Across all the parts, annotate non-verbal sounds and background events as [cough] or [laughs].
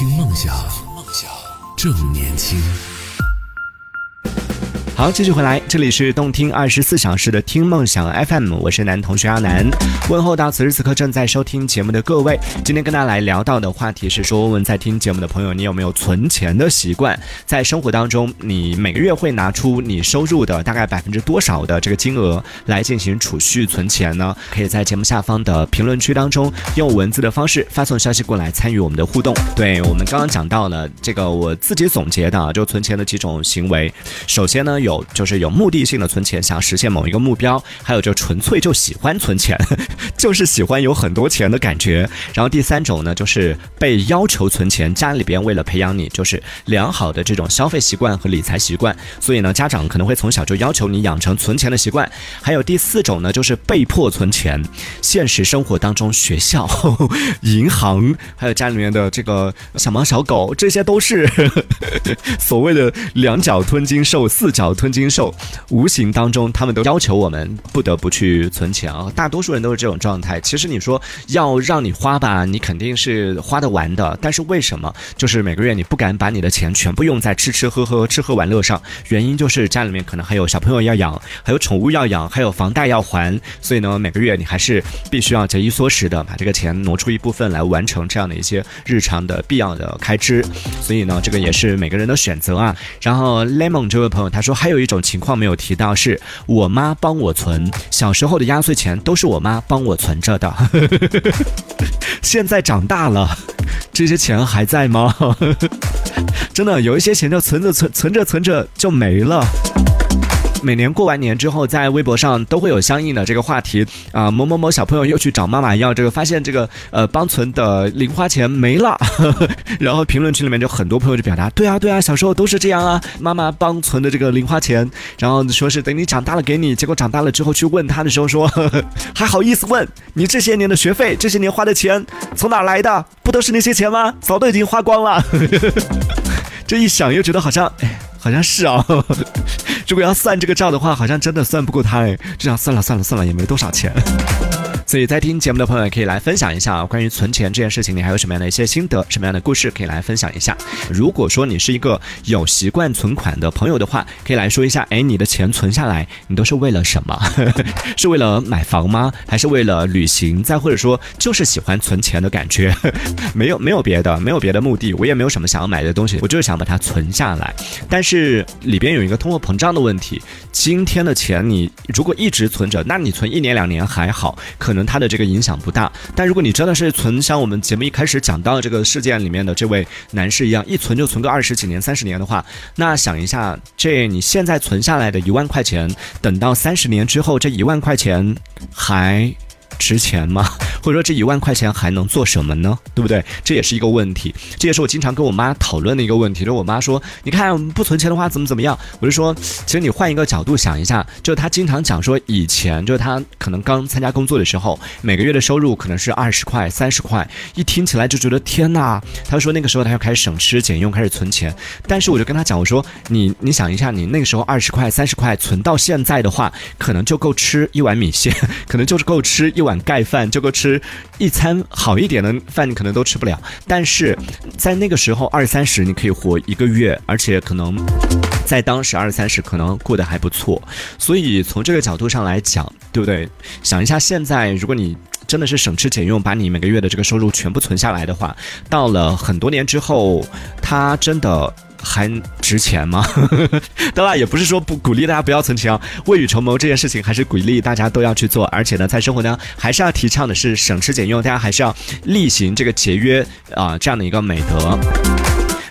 听梦想，正年轻。好，继续回来，这里是动听二十四小时的听梦想 FM，我是男同学阿南，问候到此时此刻正在收听节目的各位。今天跟大家来聊到的话题是说，问问在听节目的朋友，你有没有存钱的习惯？在生活当中，你每个月会拿出你收入的大概百分之多少的这个金额来进行储蓄存钱呢？可以在节目下方的评论区当中用文字的方式发送消息过来参与我们的互动。对我们刚刚讲到了这个我自己总结的啊就存钱的几种行为，首先呢有。有就是有目的性的存钱，想实现某一个目标；还有就纯粹就喜欢存钱，[laughs] 就是喜欢有很多钱的感觉。然后第三种呢，就是被要求存钱，家里边为了培养你就是良好的这种消费习惯和理财习惯，所以呢，家长可能会从小就要求你养成存钱的习惯。还有第四种呢，就是被迫存钱，现实生活当中，学校、[laughs] 银行，还有家里面的这个小猫小狗，这些都是 [laughs] 所谓的两脚吞金兽，四脚。吞金兽，无形当中他们都要求我们不得不去存钱啊！大多数人都是这种状态。其实你说要让你花吧，你肯定是花得完的。但是为什么就是每个月你不敢把你的钱全部用在吃吃喝喝、吃喝玩乐上？原因就是家里面可能还有小朋友要养，还有宠物要养，还有房贷要还。所以呢，每个月你还是必须要节衣缩食的，把这个钱挪出一部分来完成这样的一些日常的必要的开支。所以呢，这个也是每个人的选择啊。然后 Lemon 这位朋友他说还。有一种情况没有提到，是我妈帮我存，小时候的压岁钱都是我妈帮我存着的。[laughs] 现在长大了，这些钱还在吗？[laughs] 真的有一些钱就存着存存着存着就没了。每年过完年之后，在微博上都会有相应的这个话题啊，某某某小朋友又去找妈妈要这个，发现这个呃帮存的零花钱没了，[laughs] 然后评论区里面就很多朋友就表达，对啊对啊，小时候都是这样啊，妈妈帮存的这个零花钱，然后说是等你长大了给你，结果长大了之后去问他的时候说，[laughs] 还好意思问你这些年的学费，这些年花的钱从哪来的？不都是那些钱吗？早都已经花光了。[laughs] 这一想又觉得好像，哎，好像是啊。如果要算这个账的话，好像真的算不过他哎，这样算了算了算了，也没多少钱。所以在听节目的朋友也可以来分享一下啊，关于存钱这件事情，你还有什么样的一些心得，什么样的故事可以来分享一下？如果说你是一个有习惯存款的朋友的话，可以来说一下，哎，你的钱存下来，你都是为了什么？是为了买房吗？还是为了旅行？再或者说，就是喜欢存钱的感觉？[laughs] 没有，没有别的，没有别的目的，我也没有什么想要买的东西，我就是想把它存下来。但是里边有一个通货膨胀的问题，今天的钱你如果一直存着，那你存一年两年还好，可能。他的这个影响不大，但如果你真的是存像我们节目一开始讲到这个事件里面的这位男士一样，一存就存个二十几年、三十年的话，那想一下，这你现在存下来的一万块钱，等到三十年之后，这一万块钱还？值钱吗？[laughs] 或者说这一万块钱还能做什么呢？对不对？这也是一个问题。这也是我经常跟我妈讨论的一个问题。就我妈说：“你看不存钱的话怎么怎么样？”我就说：“其实你换一个角度想一下，就她经常讲说，以前就是她可能刚参加工作的时候，每个月的收入可能是二十块、三十块，一听起来就觉得天哪。她说那个时候她要开始省吃俭用，开始存钱。但是我就跟她讲，我说你你想一下，你那个时候二十块、三十块存到现在的话，可能就够吃一碗米线，[laughs] 可能就是够吃一碗。”碗盖饭就够吃一餐好一点的饭，你可能都吃不了。但是在那个时候二三十，你可以活一个月，而且可能在当时二三十可能过得还不错。所以从这个角度上来讲，对不对？想一下，现在如果你真的是省吃俭用，把你每个月的这个收入全部存下来的话，到了很多年之后，他真的。还值钱吗？[laughs] 当然也不是说不鼓励大家不要存钱啊，未雨绸缪这件事情还是鼓励大家都要去做。而且呢，在生活当中还是要提倡的是省吃俭用，大家还是要例行这个节约啊这样的一个美德。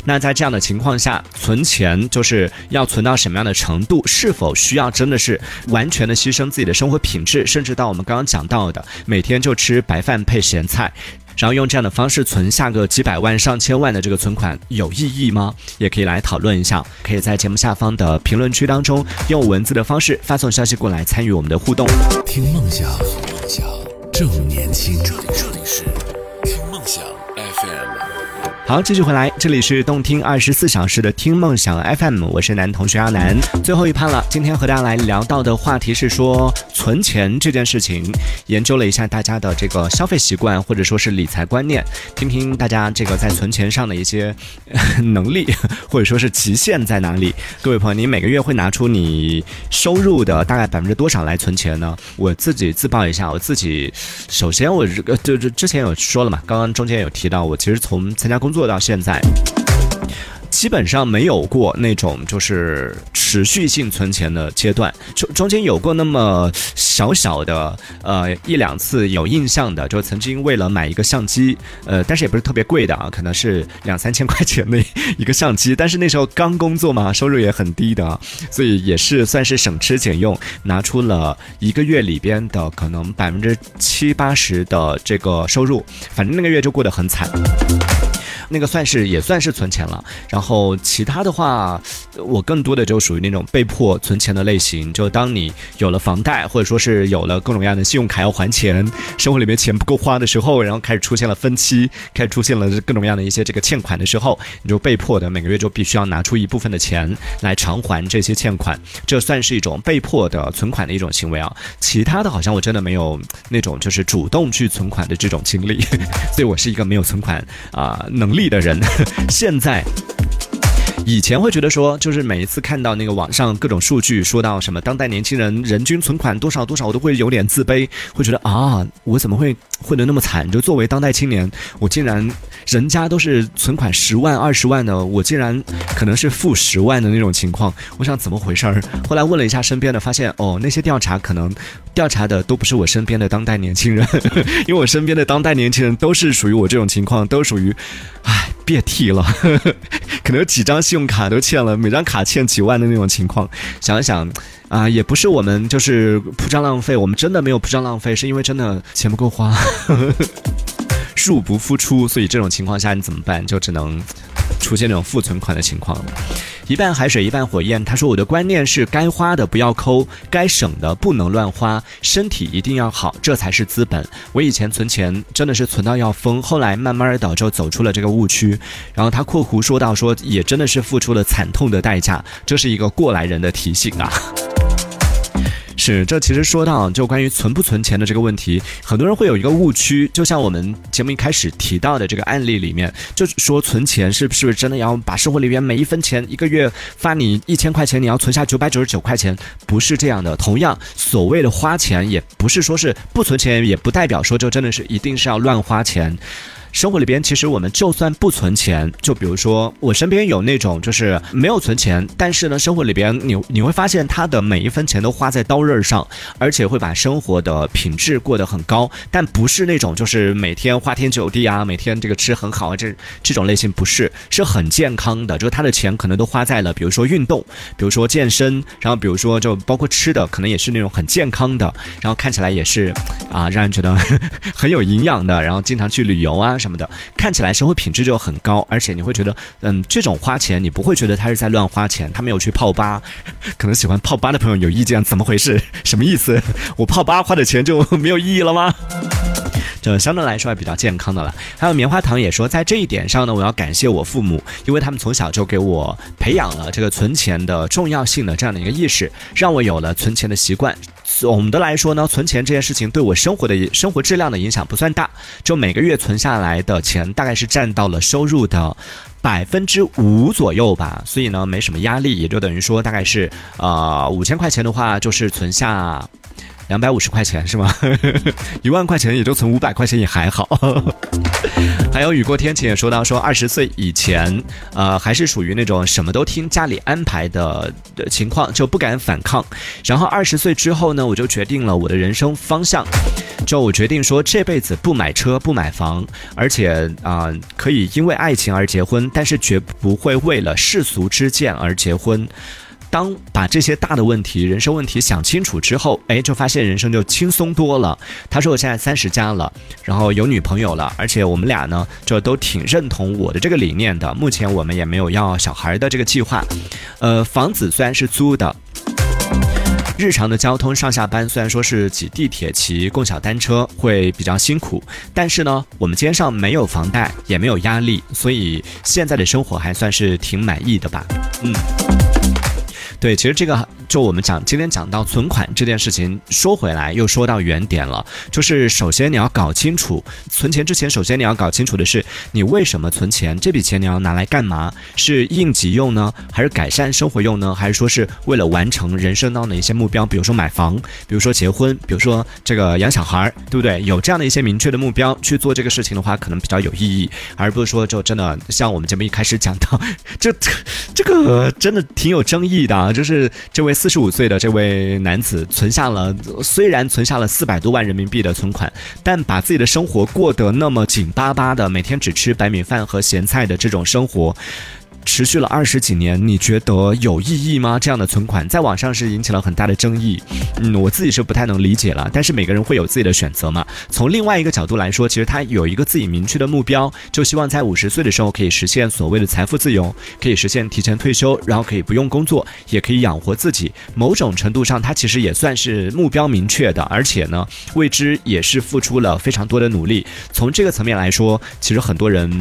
那在这样的情况下，存钱就是要存到什么样的程度？是否需要真的是完全的牺牲自己的生活品质，甚至到我们刚刚讲到的每天就吃白饭配咸菜？然后用这样的方式存下个几百万、上千万的这个存款有意义吗？也可以来讨论一下。可以在节目下方的评论区当中用文字的方式发送消息过来，参与我们的互动。听梦想，梦想正年轻。这里这里是听梦想。FM。好，继续回来，这里是动听二十四小时的听梦想 FM，我是男同学阿南。最后一趴了，今天和大家来聊到的话题是说存钱这件事情，研究了一下大家的这个消费习惯或者说是理财观念，听听大家这个在存钱上的一些能力或者说是极限在哪里。各位朋友，你每个月会拿出你收入的大概百分之多少来存钱呢？我自己自曝一下，我自己首先我这个就就之前有说了嘛，刚刚中间有提到，我其实从参加工作。做到现在，基本上没有过那种就是持续性存钱的阶段，中中间有过那么小小的呃一两次有印象的，就曾经为了买一个相机，呃，但是也不是特别贵的啊，可能是两三千块钱的一个相机，但是那时候刚工作嘛，收入也很低的，所以也是算是省吃俭用，拿出了一个月里边的可能百分之七八十的这个收入，反正那个月就过得很惨。那个算是也算是存钱了，然后其他的话，我更多的就属于那种被迫存钱的类型。就当你有了房贷，或者说是有了各种各样的信用卡要还钱，生活里面钱不够花的时候，然后开始出现了分期，开始出现了各种各样的一些这个欠款的时候，你就被迫的每个月就必须要拿出一部分的钱来偿还这些欠款，这算是一种被迫的存款的一种行为啊。其他的好像我真的没有那种就是主动去存款的这种经历，[laughs] 所以我是一个没有存款啊能力。力的人，[laughs] 现在。以前会觉得说，就是每一次看到那个网上各种数据，说到什么当代年轻人人均存款多少多少，我都会有点自卑，会觉得啊，我怎么会混得那么惨？就作为当代青年，我竟然人家都是存款十万二十万的，我竟然可能是负十万的那种情况。我想怎么回事儿？后来问了一下身边的，发现哦，那些调查可能调查的都不是我身边的当代年轻人，[laughs] 因为我身边的当代年轻人都是属于我这种情况，都属于，唉。别提了，[laughs] 可能有几张信用卡都欠了，每张卡欠几万的那种情况。想一想啊，也不是我们就是铺张浪费，我们真的没有铺张浪费，是因为真的钱不够花，[laughs] 入不敷出，所以这种情况下你怎么办？就只能。出现那种负存款的情况，一半海水一半火焰。他说：“我的观念是，该花的不要抠，该省的不能乱花，身体一定要好，这才是资本。”我以前存钱真的是存到要疯，后来慢慢的就走出了这个误区。然后他括弧说到说，也真的是付出了惨痛的代价，这是一个过来人的提醒啊。是，这其实说到就关于存不存钱的这个问题，很多人会有一个误区，就像我们节目一开始提到的这个案例里面，就是说存钱是不是真的要把生活里面每一分钱，一个月发你一千块钱，你要存下九百九十九块钱，不是这样的。同样，所谓的花钱，也不是说是不存钱，也不代表说就真的是一定是要乱花钱。生活里边，其实我们就算不存钱，就比如说我身边有那种就是没有存钱，但是呢，生活里边你你会发现他的每一分钱都花在刀刃上，而且会把生活的品质过得很高，但不是那种就是每天花天酒地啊，每天这个吃很好啊，这这种类型不是，是很健康的，就是他的钱可能都花在了，比如说运动，比如说健身，然后比如说就包括吃的，可能也是那种很健康的，然后看起来也是啊，让人觉得 [laughs] 很有营养的，然后经常去旅游啊。什么的，看起来生活品质就很高，而且你会觉得，嗯，这种花钱你不会觉得他是在乱花钱，他没有去泡吧？[laughs] 可能喜欢泡吧的朋友有意见，怎么回事？什么意思？[laughs] 我泡吧花的钱就没有意义了吗？[laughs] 就相对来说还比较健康的了。还有棉花糖也说，在这一点上呢，我要感谢我父母，因为他们从小就给我培养了这个存钱的重要性的这样的一个意识，让我有了存钱的习惯。总的来说呢，存钱这件事情对我生活的生活质量的影响不算大，就每个月存下来的钱大概是占到了收入的百分之五左右吧，所以呢没什么压力，也就等于说大概是呃五千块钱的话就是存下。两百五十块钱是吗？[laughs] 一万块钱也就存五百块钱也还好。还有雨过天晴也说到说二十岁以前，呃，还是属于那种什么都听家里安排的的情况，就不敢反抗。然后二十岁之后呢，我就决定了我的人生方向，就我决定说这辈子不买车不买房，而且啊可以因为爱情而结婚，但是绝不会为了世俗之见而结婚。当把这些大的问题、人生问题想清楚之后，哎，就发现人生就轻松多了。他说：“我现在三十加了，然后有女朋友了，而且我们俩呢，就都挺认同我的这个理念的。目前我们也没有要小孩的这个计划。呃，房子虽然是租的。”日常的交通上下班虽然说是挤地铁、骑共享单车会比较辛苦，但是呢，我们肩上没有房贷，也没有压力，所以现在的生活还算是挺满意的吧。嗯。对，其实这个就我们讲今天讲到存款这件事情，说回来又说到原点了，就是首先你要搞清楚存钱之前，首先你要搞清楚的是你为什么存钱，这笔钱你要拿来干嘛？是应急用呢，还是改善生活用呢？还是说是为了完成人生当中的一些目标，比如说买房，比如说结婚，比如说这个养小孩，对不对？有这样的一些明确的目标去做这个事情的话，可能比较有意义，而不是说就真的像我们节目一开始讲到，这这个真的挺有争议的。就是这位四十五岁的这位男子存下了，虽然存下了四百多万人民币的存款，但把自己的生活过得那么紧巴巴的，每天只吃白米饭和咸菜的这种生活。持续了二十几年，你觉得有意义吗？这样的存款在网上是引起了很大的争议。嗯，我自己是不太能理解了。但是每个人会有自己的选择嘛。从另外一个角度来说，其实他有一个自己明确的目标，就希望在五十岁的时候可以实现所谓的财富自由，可以实现提前退休，然后可以不用工作，也可以养活自己。某种程度上，他其实也算是目标明确的，而且呢，为之也是付出了非常多的努力。从这个层面来说，其实很多人。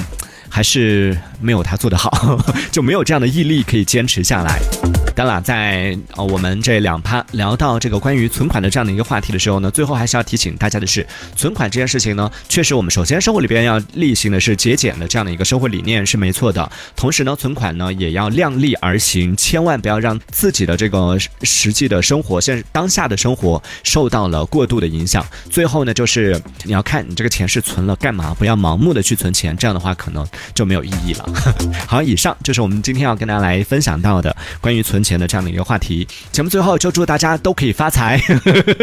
还是没有他做得好，[laughs] 就没有这样的毅力可以坚持下来。当然，在呃我们这两趴聊到这个关于存款的这样的一个话题的时候呢，最后还是要提醒大家的是，存款这件事情呢，确实我们首先生活里边要例行的是节俭的这样的一个生活理念是没错的。同时呢，存款呢也要量力而行，千万不要让自己的这个实际的生活，现当下的生活受到了过度的影响。最后呢，就是你要看你这个钱是存了干嘛，不要盲目的去存钱，这样的话可能就没有意义了。[laughs] 好，以上就是我们今天要跟大家来分享到的关于存。钱的这样的一个话题，节目最后就祝大家都可以发财，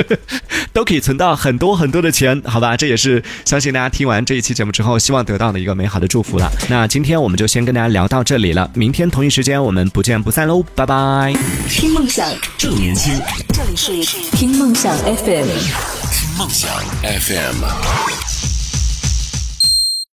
[laughs] 都可以存到很多很多的钱，好吧？这也是相信大家听完这一期节目之后，希望得到的一个美好的祝福了。那今天我们就先跟大家聊到这里了，明天同一时间我们不见不散喽，拜拜。听梦想正年轻，这里是听梦想 FM，听梦想 FM。